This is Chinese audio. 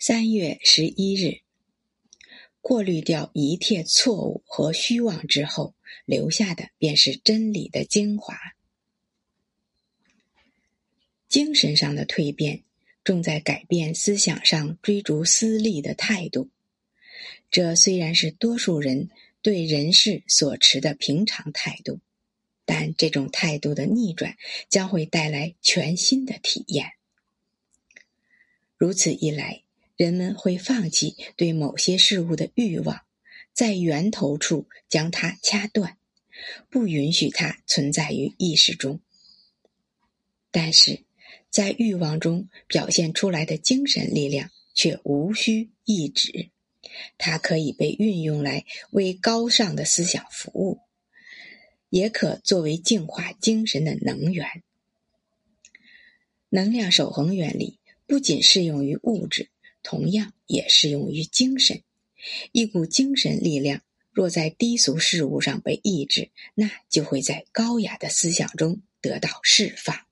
三月十一日，过滤掉一切错误和虚妄之后，留下的便是真理的精华。精神上的蜕变，重在改变思想上追逐私利的态度。这虽然是多数人对人事所持的平常态度，但这种态度的逆转，将会带来全新的体验。如此一来。人们会放弃对某些事物的欲望，在源头处将它掐断，不允许它存在于意识中。但是，在欲望中表现出来的精神力量却无需抑制，它可以被运用来为高尚的思想服务，也可作为净化精神的能源。能量守恒原理不仅适用于物质。同样也适用于精神。一股精神力量若在低俗事物上被抑制，那就会在高雅的思想中得到释放。